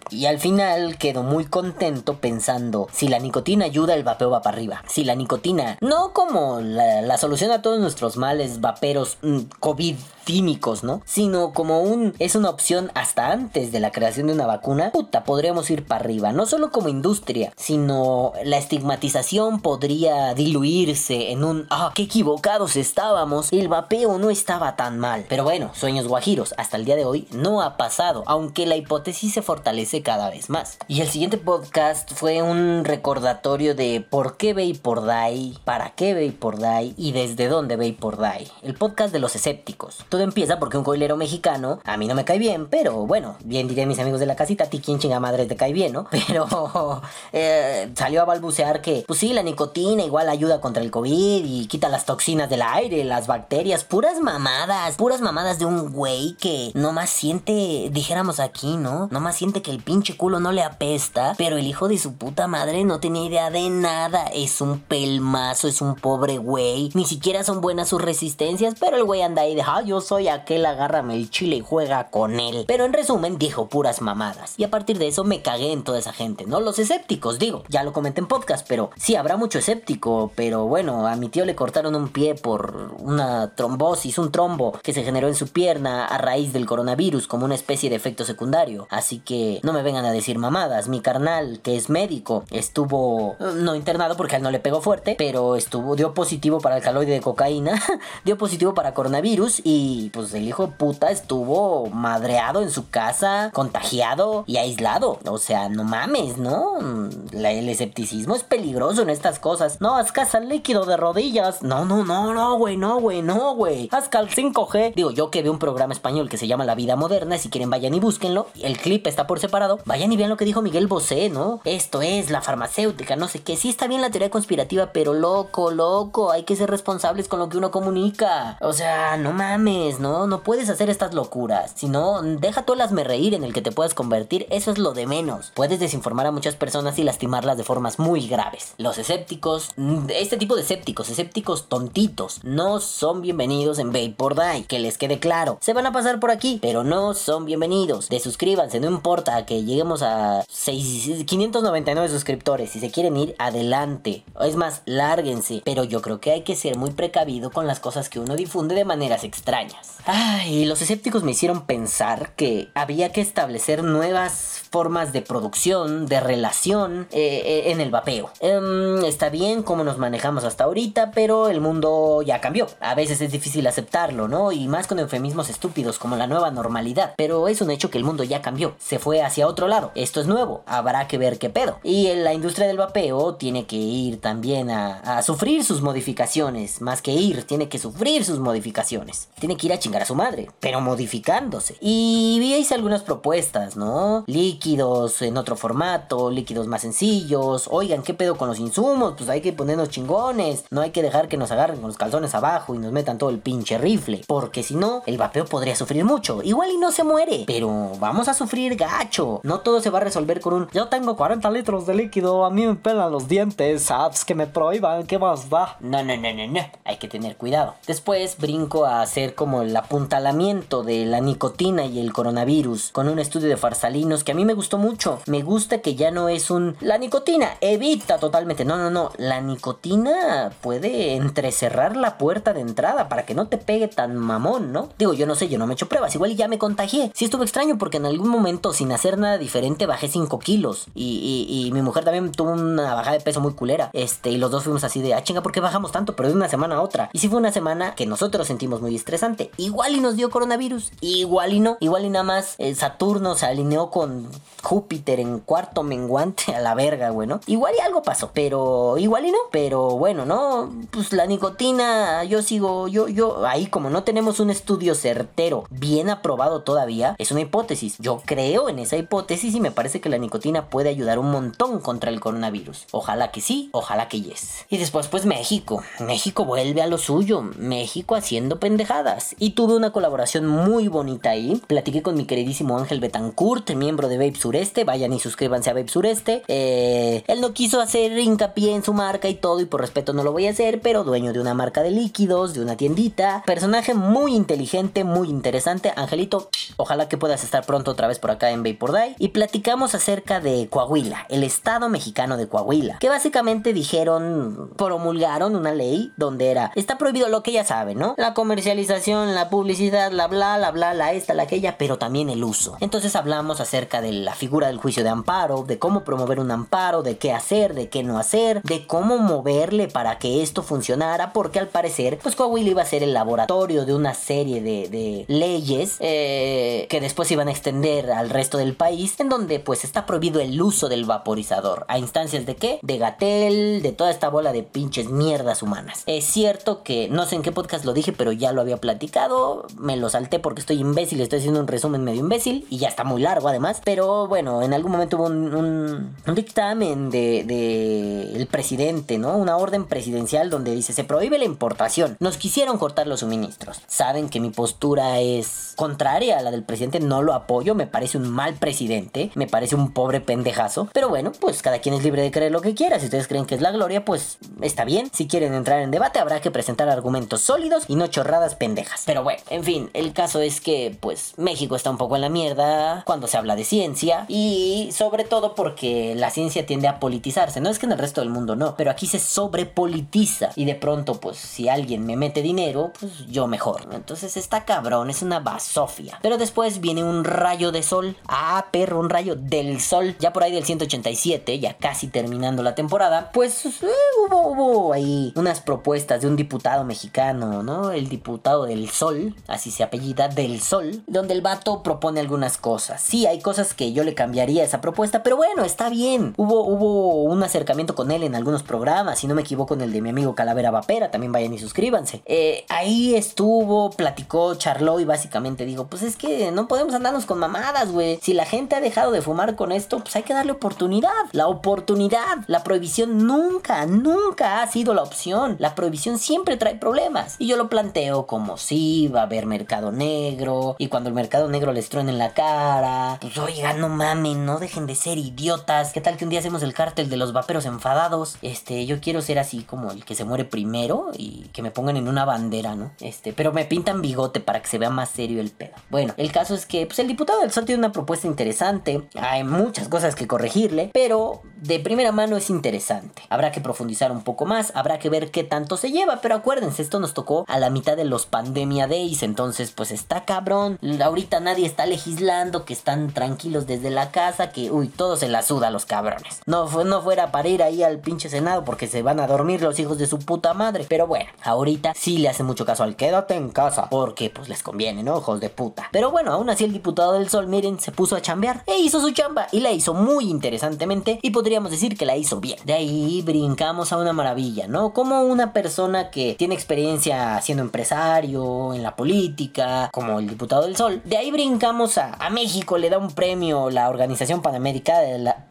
Speaker 1: Y al final quedo muy contento pensando, si la nicotina ayuda, el vapeo va para arriba. Si la nicotina, no como la, solución a todos nuestros males vaperos mm, COVID químicos, ¿no? Sino como un es una opción hasta antes de la creación de una vacuna, puta, podríamos ir para arriba, no solo como industria, sino la estigmatización podría diluirse en un ah, qué equivocados estábamos, el vapeo no estaba tan mal. Pero bueno, sueños guajiros, hasta el día de hoy no ha pasado, aunque la hipótesis se fortalece cada vez más. Y el siguiente podcast fue un recordatorio de por qué por Die, para qué por Die y desde dónde por Die. El podcast de los escépticos empieza porque un coilero mexicano, a mí no me cae bien, pero bueno, bien diré mis amigos de la casita, ti quién chinga madre te cae bien, ¿no? Pero eh, salió a balbucear que, pues sí, la nicotina igual ayuda contra el COVID y quita las toxinas del aire, las bacterias, puras mamadas, puras mamadas de un güey que nomás siente, dijéramos aquí, ¿no? Nomás siente que el pinche culo no le apesta, pero el hijo de su puta madre no tenía idea de nada, es un pelmazo, es un pobre güey, ni siquiera son buenas sus resistencias, pero el güey anda ahí de, ah, soy aquel, agárrame el chile y juega con él. Pero en resumen, dijo puras mamadas. Y a partir de eso me cagué en toda esa gente, ¿no? Los escépticos, digo, ya lo comenté en podcast, pero sí, habrá mucho escéptico. Pero bueno, a mi tío le cortaron un pie por una trombosis, un trombo que se generó en su pierna a raíz del coronavirus como una especie de efecto secundario. Así que no me vengan a decir mamadas. Mi carnal, que es médico, estuvo no internado porque a él no le pegó fuerte, pero estuvo, dio positivo para el caloide de cocaína, dio positivo para coronavirus y pues el hijo de puta estuvo madreado en su casa, contagiado y aislado. O sea, no mames, ¿no? el escepticismo es peligroso en estas cosas. No, haz casa líquido de rodillas. No, no, no, no, güey, no, güey, no, güey. Haz cal 5G. Digo, yo que un programa español que se llama La Vida Moderna. Si quieren, vayan y búsquenlo. El clip está por separado. Vayan y vean lo que dijo Miguel Bosé, ¿no? Esto es la farmacéutica, no sé qué. Sí está bien la teoría conspirativa, pero loco, loco. Hay que ser responsables con lo que uno comunica. O sea, no mames. ¿No? Puedes hacer estas locuras. Si no, deja tú el hazme reír en el que te puedes convertir, eso es lo de menos. Puedes desinformar a muchas personas y lastimarlas de formas muy graves. Los escépticos, este tipo de escépticos, escépticos tontitos, no son bienvenidos en Vapor Die, que les quede claro. Se van a pasar por aquí, pero no son bienvenidos. De suscríbanse, no importa que lleguemos a 599 suscriptores. Si se quieren ir, adelante. Es más, lárguense. Pero yo creo que hay que ser muy precavido con las cosas que uno difunde de maneras extrañas. Ay, los escépticos me hicieron pensar que había que establecer nuevas formas de producción, de relación eh, eh, en el vapeo. Em, está bien cómo nos manejamos hasta ahorita, pero el mundo ya cambió. A veces es difícil aceptarlo, ¿no? Y más con eufemismos estúpidos como la nueva normalidad. Pero es un hecho que el mundo ya cambió. Se fue hacia otro lado. Esto es nuevo. Habrá que ver qué pedo. Y la industria del vapeo tiene que ir también a, sufrir sus modificaciones. Más que ir, tiene que sufrir sus modificaciones. Tiene que ir a chingar a su madre, pero modificándose. Y veis algunas propuestas, ¿no? Líquidos en otro formato, líquidos más sencillos. Oigan, ¿qué pedo con los insumos? Pues hay que ponernos chingones. No hay que dejar que nos agarren con los calzones abajo y nos metan todo el pinche rifle. Porque si no, el vapeo podría sufrir mucho. Igual y no se muere, pero vamos a sufrir gacho. No todo se va a resolver con un yo tengo 40 litros de líquido, a mí me pelan los dientes, apps que me prohíban, ¿qué más va? No, no, no, no, no. Hay que tener cuidado. Después brinco a hacer como el apuntalamiento de la nicotina y el coronavirus con un estudio de farsalinos que a mí me gustó mucho. Me gusta que ya no es un la nicotina evita totalmente. No, no, no. La nicotina puede entrecerrar la puerta de entrada para que no te pegue tan mamón, ¿no? Digo, yo no sé, yo no me he hecho pruebas. Igual ya me contagié. Sí estuvo extraño porque en algún momento, sin hacer nada diferente, bajé 5 kilos. Y, y, mi mujer también tuvo una bajada de peso muy culera. Este, y los dos fuimos así de, ah, chinga, ¿por qué bajamos tanto? Pero de una semana a otra. Y sí fue una semana que nosotros sentimos muy estresante. Igual y nos dio coronavirus. Igual y no. Igual y nada más eh, Saturno se alineó con Júpiter en cuarto menguante a la verga, güey, ¿no? Igual y algo pasó. Pero igual y no. Pero bueno, ¿no? Pues la nicotina, yo sigo, yo, yo, ahí como no tenemos un estudio certero, bien aprobado todavía, es una hipótesis. Yo creo en esa hipótesis y me parece que la nicotina puede ayudar un montón contra el coronavirus. Ojalá que sí, ojalá que yes. Y después, pues México. México vuelve a lo suyo. México haciendo pendejadas. Y tuve una colaboración muy bonita ahí. Platiqué con mi queridísimo Ángel Betancourt, miembro de Vape Sureste. Vayan y suscríbanse a Vape Sureste. Eh, él no quiso hacer hincapié en su marca y todo, y por respeto no lo voy a hacer, pero dueño de una marca de líquidos, de una tiendita. Personaje muy inteligente, muy interesante. Angelito, ojalá que puedas estar pronto otra vez por acá en Vapor Die. Y platicamos acerca de Coahuila, el estado mexicano de Coahuila. Que básicamente dijeron, promulgaron una ley donde era, está prohibido lo que ya saben, ¿no? La comercialización, la publicidad, la bla, la bla, la esta, la aquella, pero también el uso. Entonces hablamos acerca de la figura del juicio de amparo, de cómo promover un amparo, de qué hacer, de qué no hacer, de cómo moverle para que esto funcionara, porque al parecer, pues Coahuila iba a ser el laboratorio de una serie de, leyes eh, que después iban a extender al resto del país, en donde pues está prohibido el uso del vaporizador. ¿A instancias de qué? De Gatel, de toda esta bola de pinches mierdas humanas. Es cierto que, no sé en qué podcast lo dije, pero ya lo había platicado, me lo salté porque estoy imbécil, estoy haciendo un resumen medio imbécil, y ya está muy largo además, pero bueno, en algún momento hubo un, dictamen de, de el presidente, ¿no? Una orden presidencial donde dice se prohíbe la importación. Nos quisieron cortar los suministros. Saben que mi postura es contraria a la del presidente, no lo apoyo, me parece un mal presidente, me parece un pobre pendejazo. Pero bueno, pues cada quien es libre de creer lo que quiera. Si ustedes creen que es la gloria, pues está bien. Si quieren entrar en debate, habrá que presentar argumentos sólidos y no chorradas pendejas. Pero bueno, en fin, el caso es que pues México está un poco en la mierda cuando se habla de ciencia y sobre todo porque la ciencia tiende a politizarse. No es que en el resto del mundo no, pero aquí se sobrepolitiza y de pronto pues si alguien me mete dinero, pues yo mejor. Entonces está cabrón, es una basofia. Pero después viene un rayo de sol. Ah, perro, un rayo del sol. Ya por ahí del 187, ya casi terminando la temporada, pues eh, hubo, hubo ahí unas propuestas de un diputado mexicano, ¿no? El diputado del sol, así se apellida, del sol, donde el vato propone algunas cosas. Sí, hay cosas que yo le cambiaría esa propuesta, pero bueno, está bien. Hubo, hubo un acercamiento con él en algunos programas, si no me equivoco, en el de mi amigo Calavera Vapera, también vayan y suscríbanse. Eh, ahí estuvo, platicó, charló y básicamente digo, pues es que no podemos andarnos con mamadas, güey. Si la gente ha dejado de fumar con esto, pues hay que darle oportunidad. La oportunidad, la prohibición nunca, nunca ha sido la opción. La prohibición siempre trae problemas. Y yo lo planteo como si va a haber mercado negro. Y cuando el mercado negro les truene en la cara, pues oiga, no mamen, no dejen de ser idiotas. ¿Qué tal que un día hacemos el cártel de los vaperos enfadados? Este, yo quiero ser así como el que se muere primero y que me pongan en una bandera, ¿no? Este, pero me pintan bigote para que se vea más serio el pedo. Bueno, el caso es que pues, el diputado del Sol tiene una propuesta interesante. Hay muchas cosas que corregirle, pero de primera mano es interesante. Habrá que profundizar un poco más, habrá que ver qué tanto se lleva, pero acuérdense, esto nos tocó a la mitad de los Pandemia Days, entonces pues está cabrón. Ahorita nadie está legislando, que están tranquilos desde la casa, que uy, todo se la suda a los cabrones. No, no fuera para ir ahí al pinche Senado porque se van a dormir los hijos de su puta madre. Pero bueno, ahorita sí le hace mucho caso al quédate en casa, porque pues les conviene, ¿no? Hijos de puta. Pero bueno, aún así el diputado del Sol, miren, se puso a chambear e hizo su chamba y la hizo muy interesantemente y podríamos decir que la hizo bien. De ahí brincamos a una maravilla, ¿no? Como una persona que tiene experiencia siendo empresario, en la política, como el diputado del Sol. De ahí brincamos a, a México, le da un premio la Organización Panamericana de la...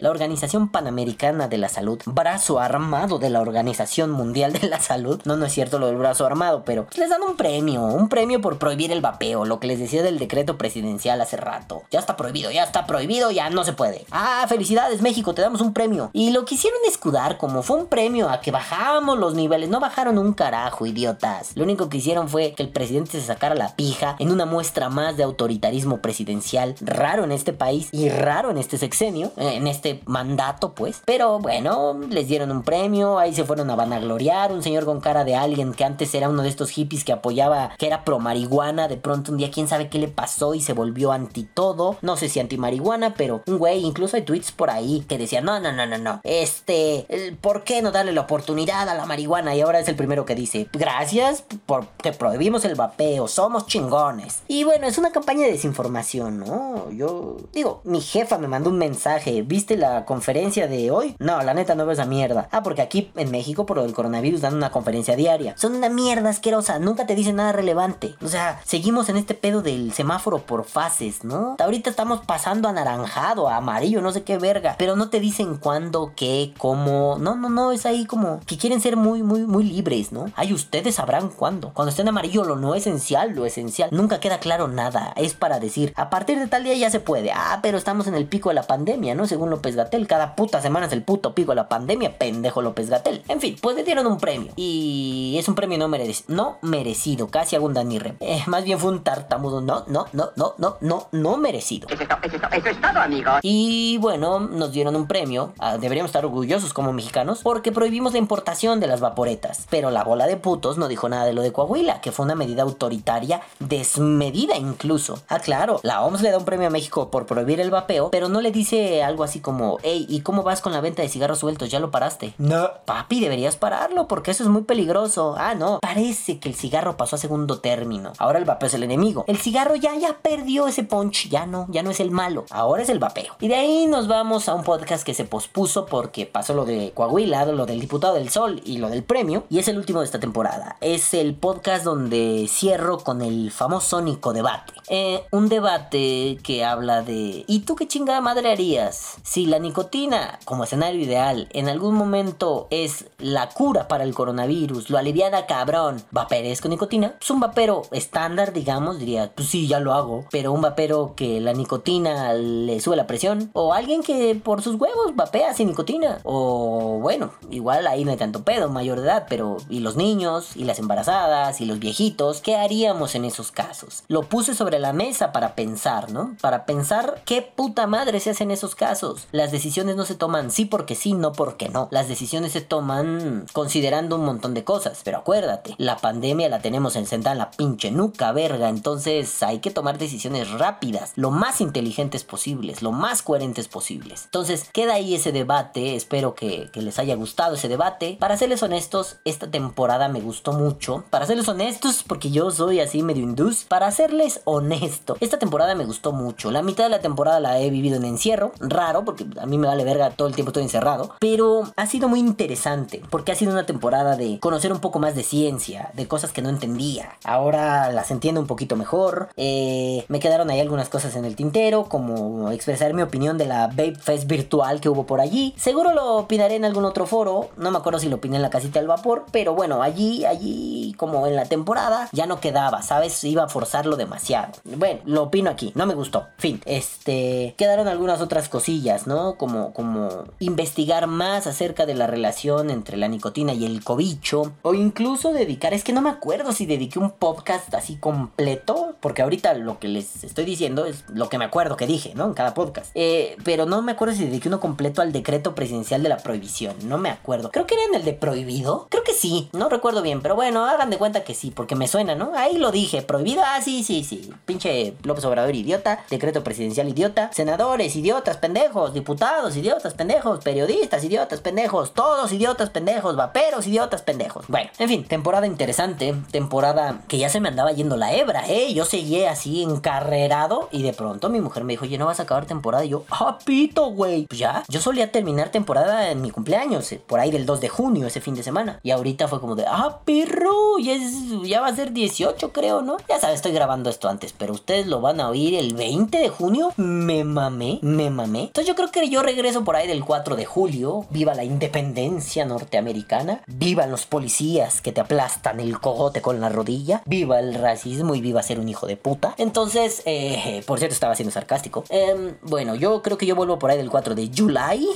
Speaker 1: la Organización Panamericana de la Salud, brazo armado de la Organización Mundial de la Salud. No, no es cierto lo del brazo armado, pero les dan un premio, un premio por prohibir el vapeo, lo que les decía del decreto presidencial hace rato. Ya está prohibido, ya está prohibido, ya no se puede. Ah, felicidades México, te damos un premio. Y lo quisieron escudar como fue un premio a que bajamos los niveles. No bajaron un carajo, idiotas. Lo único que hicieron fue que el presidente se sacara la pija en una muestra más de autoritarismo presidencial raro en este país y raro en este sexenio, eh, en este mandato pues. Pero bueno, les dieron un premio, ahí se fueron a vanagloriar, un señor con cara de alguien que antes era uno de estos hippies que apoyaba, que era pro marihuana, de pronto un día quién sabe qué le pasó y se volvió anti todo, no sé si anti marihuana, pero un güey, incluso hay tweets por ahí que decían, no, no, no, no, no, este, ¿por qué no darle la oportunidad a la marihuana? Y ahora es el primero que dice, gracias porque prohibimos el vapeo, somos chingones. Y bueno, es una campaña de desinformación, ¿no? Yo digo, mi jefa me mandó un mensaje, ¿viste la conferencia de hoy? No, la neta no veo esa mierda. Ah, porque aquí en México por el coronavirus dan una conferencia diaria. Son una mierda asquerosa, nunca te dicen nada relevante. O sea, seguimos en este pedo del semáforo por fases, ¿no? Ahorita estamos pasando anaranjado, a amarillo, no sé qué verga, pero no te dicen cuándo, qué, cómo. No, no, no, es ahí como que quieren ser muy, muy, muy libres, ¿no? Ay, ustedes sabrán cuándo. Cuando esté en amarillo, lo no esencial, lo esencial. Nunca queda claro nada. Es para decir, a partir de tal día ya se puede. Ah, pero estamos en el pico de la pandemia, ¿no? Según López Gatel, cada puta semana es el puto pico de la pandemia, pendejo López Gatel. En fin, pues le dieron un premio. Y es un premio no merecido. No merecido, casi un Dani Rem. Eh, más bien fue un tartamudo. No, no, no, no, no, no, no merecido.
Speaker 3: Eso es, todo, eso, es todo, eso es todo, amigos.
Speaker 1: Y bueno, nos dieron un premio. Ah, deberíamos estar orgullosos como mexicanos porque prohibimos la importación de las vaporetas. Pero la bola de putos no dijo nada de lo de Coahuila, que fue una medida autoritaria desmedida incluso. Ah, claro, la OMS le da un premio a México por prohibir el vapeo, pero no le dice algo así como, hey, ¿y cómo vas con la venta de cigarros sueltos? ¿Ya lo paraste? No. Papi, deberías pararlo porque eso es muy peligroso. Ah, no. Parece que el cigarro pasó a segundo término. Ahora el vapeo es el enemigo. El cigarro ya, ya perdió ese punch. Ya no, ya no es el malo. Ahora es el vapeo. Y de ahí nos vamos a un podcast que se pospuso porque pasó lo de Coahuila, lo del diputado del Sol y lo del premio. Y es el último de esta temporada. Es el podcast donde cierro con el famoso Nico debate. Eh, un debate que habla de ¿y tú qué chingada madre harías si la nicotina como escenario ideal en algún momento es la cura para el coronavirus, lo aliviana cabrón, vaperes con nicotina? Pues un vapero estándar, digamos, diría, pues sí, ya lo hago, pero un vapero que la nicotina le sube la presión o alguien que por sus huevos vapea sin nicotina o bueno, igual ahí no hay tanto pedo, mayor de edad, pero ¿y los niños? ¿y las embarazadas? ¿y los viejitos? ¿Qué haríamos en esos casos? Lo puse sobre la mesa para pensar, ¿no? Para pensar qué puta madre se hace en esos casos. Las decisiones no se toman sí porque sí, no porque no. Las decisiones se toman considerando un montón de cosas. Pero acuérdate, la pandemia la tenemos sentada en la pinche nuca, verga. Entonces hay que tomar decisiones rápidas, lo más inteligentes posibles, lo más coherentes posibles. Entonces queda ahí ese debate. Espero que, les haya gustado ese debate. Para serles honestos, esta temporada me gustó mucho. Para serles honestos, porque yo soy así medio indus. Para serles esta temporada me gustó mucho. La mitad de la temporada la he vivido en encierro. Raro, porque a mí me vale verga todo el tiempo estoy encerrado. Pero ha sido muy interesante, porque ha sido una temporada de conocer un poco más de ciencia, de cosas que no entendía. Ahora las entiendo un poquito mejor. Eh, me quedaron ahí algunas cosas en el tintero, como expresar mi opinión de la Babe Fest virtual que hubo por allí. Seguro lo opinaré en algún otro foro. No me acuerdo si lo opiné en la casita del vapor, pero bueno, allí, allí, como en la temporada, ya no quedaba, ¿sabes? Iba a forzarlo demasiado. Bueno, lo opino aquí, no me gustó. Fin, este, quedaron algunas otras cosillas, ¿no? Como, como investigar más acerca de la relación entre la nicotina y el cobicho. O incluso dedicar, es que no me acuerdo si dediqué un podcast así completo, porque ahorita lo que les estoy diciendo es lo que me acuerdo que dije, ¿no? En cada podcast. Eh, pero no me acuerdo si dediqué uno completo al decreto presidencial de la prohibición, no me acuerdo. Creo que era en el de prohibido, creo que sí, no recuerdo bien, pero bueno, hagan de cuenta que sí, porque me suena, ¿no? Ahí lo dije, prohibido, ah, sí, sí, sí, pinche López Obrador idiota, decreto presidencial idiota, senadores idiotas, pendejos, diputados idiotas, pendejos, periodistas idiotas, pendejos, todos idiotas, pendejos, vaperos idiotas, pendejos. Bueno, en fin, temporada interesante, temporada que ya se me andaba yendo la hebra, ¿eh? Yo seguí así encarrerado y de pronto mi mujer me dijo, oye, no vas a acabar temporada. Y yo, ah, pito, güey. Pues ya, yo solía terminar temporada en mi cumpleaños, eh, por ahí del 2 de junio, ese fin de semana. Y ahorita fue como de, ah, perro, ya, es, ya va a ser 18, creo, ¿no? Ya sabes, estoy grabando esto antes, pero ustedes lo van a oír el 20 de junio. Me mamé, me mamé. Entonces yo creo que yo regreso por ahí del 4 de julio. Viva la independencia norteamericana. Vivan los policías que te aplastan el cogote con la rodilla. Viva el racismo y viva ser un hijo de puta. Entonces, eh, por cierto, estaba siendo sarcástico. Em, bueno, yo creo que yo vuelvo por ahí del 4 de July.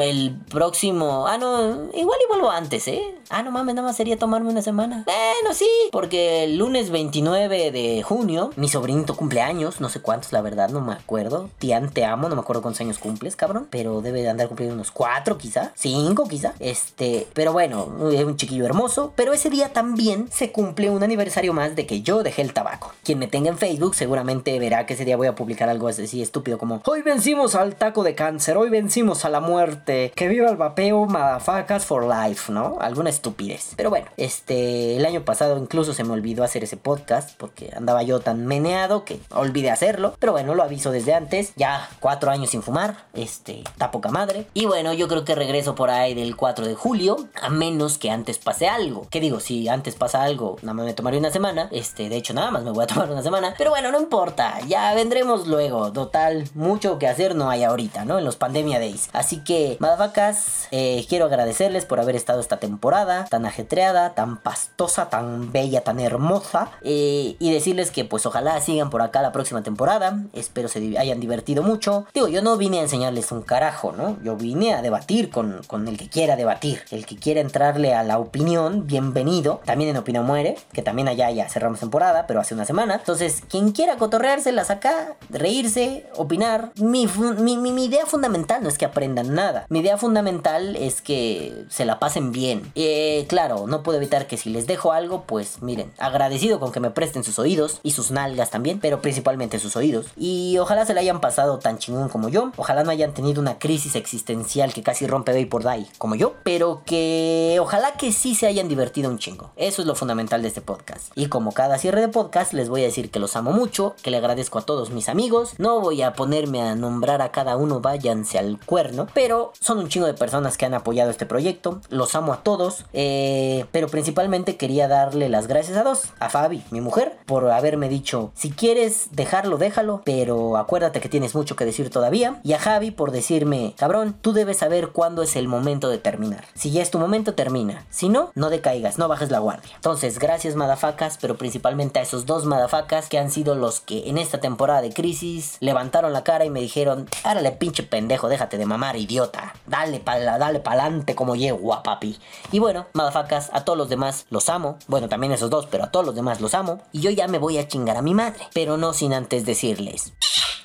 Speaker 1: El próximo... Ah, no, igual y vuelvo antes, ¿eh? Ah, no mames, nada más sería tomarme una semana. Bueno, sí, porque el lunes 29 de junio, mi sobrinito cumpleaños, no sé cuántos, la verdad, no me acuerdo. Tian, te amo, no me acuerdo cuántos años cumples, cabrón. Pero debe de andar cumpliendo unos cuatro, quizá. Cinco, quizá. Este, pero bueno, es un chiquillo hermoso. Pero ese día también se cumple un aniversario más de que yo dejé el tabaco. Quien me tenga en Facebook seguramente verá que ese día voy a publicar algo así estúpido como Hoy vencimos al taco de cáncer, hoy vencimos a la muerte. Que viva el vapeo, madafacas for life, ¿no? Alguna estupidez. Pero bueno, este, el año pasado incluso se me olvidó hacer ese podcast porque andaba yo tan meneado que olvidé hacerlo. Pero bueno, lo aviso desde antes. Ya cuatro años sin fumar, este, está poca madre. Y bueno, yo creo que regreso por ahí del 4 de julio, a menos que antes pase algo. ¿Qué digo? Si antes pasa algo, nada más me tomaré una semana. Este, de hecho, nada más me voy a tomar una semana. Pero bueno, no importa, ya vendremos luego. Total, mucho que hacer no hay ahorita, ¿no? En los Pandemia Days. Así que, madafacas, eh, quiero agradecerles por haber estado esta temporada tan ajetreada, tan pastosa, tan bella, tan hermosa. Eh, y decirles que pues ojalá sigan por acá la próxima temporada. Espero se hayan divertido mucho. Digo, yo no vine a enseñarles un carajo, ¿no? Yo vine a debatir con, con el que quiera debatir. El que quiera entrarle a la opinión, bienvenido. También en Opina Muere, que también allá ya cerramos temporada, pero hace una semana. Entonlas quien quiera cotorreárselas acá, reírse, opinar. Mi, mi, mi, idea fundamental no es que aprendan nada. Mi idea fundamental es que se la pasen bien. Eh, claro, no puedo evitar que si les dejo algo, pues miren, agradecido con que me presten sus oídos y sus nalgas también, pero principalmente sus oídos. Y ojalá se la hayan pasado tan chingón como yo. Ojalá no hayan tenido una crisis existencial que casi rompe por Die como yo, pero que ojalá que sí se hayan divertido un chingo. Eso es lo fundamental de este podcast. Y como cada cierre de podcast, les voy a decir que los amo mucho, que le agradezco a todos mis amigos. No voy a ponerme a nombrar a cada uno, váyanse al cuerno, pero son un chingo de personas que han apoyado este proyecto. Los amo a todos, eh, pero principalmente quería darle las gracias a dos, a Fabi, mi mujer, por haberme dicho, si quieres dejarlo, déjalo, pero acuérdate que tienes mucho que decir todavía. Y a Javi por decirme, cabrón, tú debes saber cuándo es el momento de terminar. Si ya es tu momento, termina. Si no, no decaigas, no bajes la guardia. Entonces, gracias madafacas, pero principalmente a esos dos madafacas que han sido los que en esta temporada de crisis levantaron la cara y me dijeron, árale pinche pendejo, déjate de mamar, idiota. Dale para dale pa'lante como yegua, papi. Y bueno, madafacas, a todos los demás los amo. Bueno, también esos dos, pero a todos los demás los amo. Y yo ya me voy a chingar a mi madre. Pero no sin antes decirles...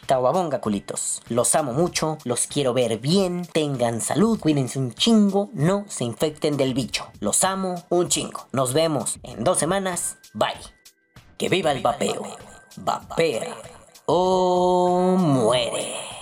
Speaker 1: Caguabonga, culitos. Los amo mucho, los quiero ver bien, tengan salud, cuídense un chingo, no se infecten del bicho. Los amo un chingo. Nos vemos en dos semanas. Bye. Que viva el vapeo. Vapea o muere.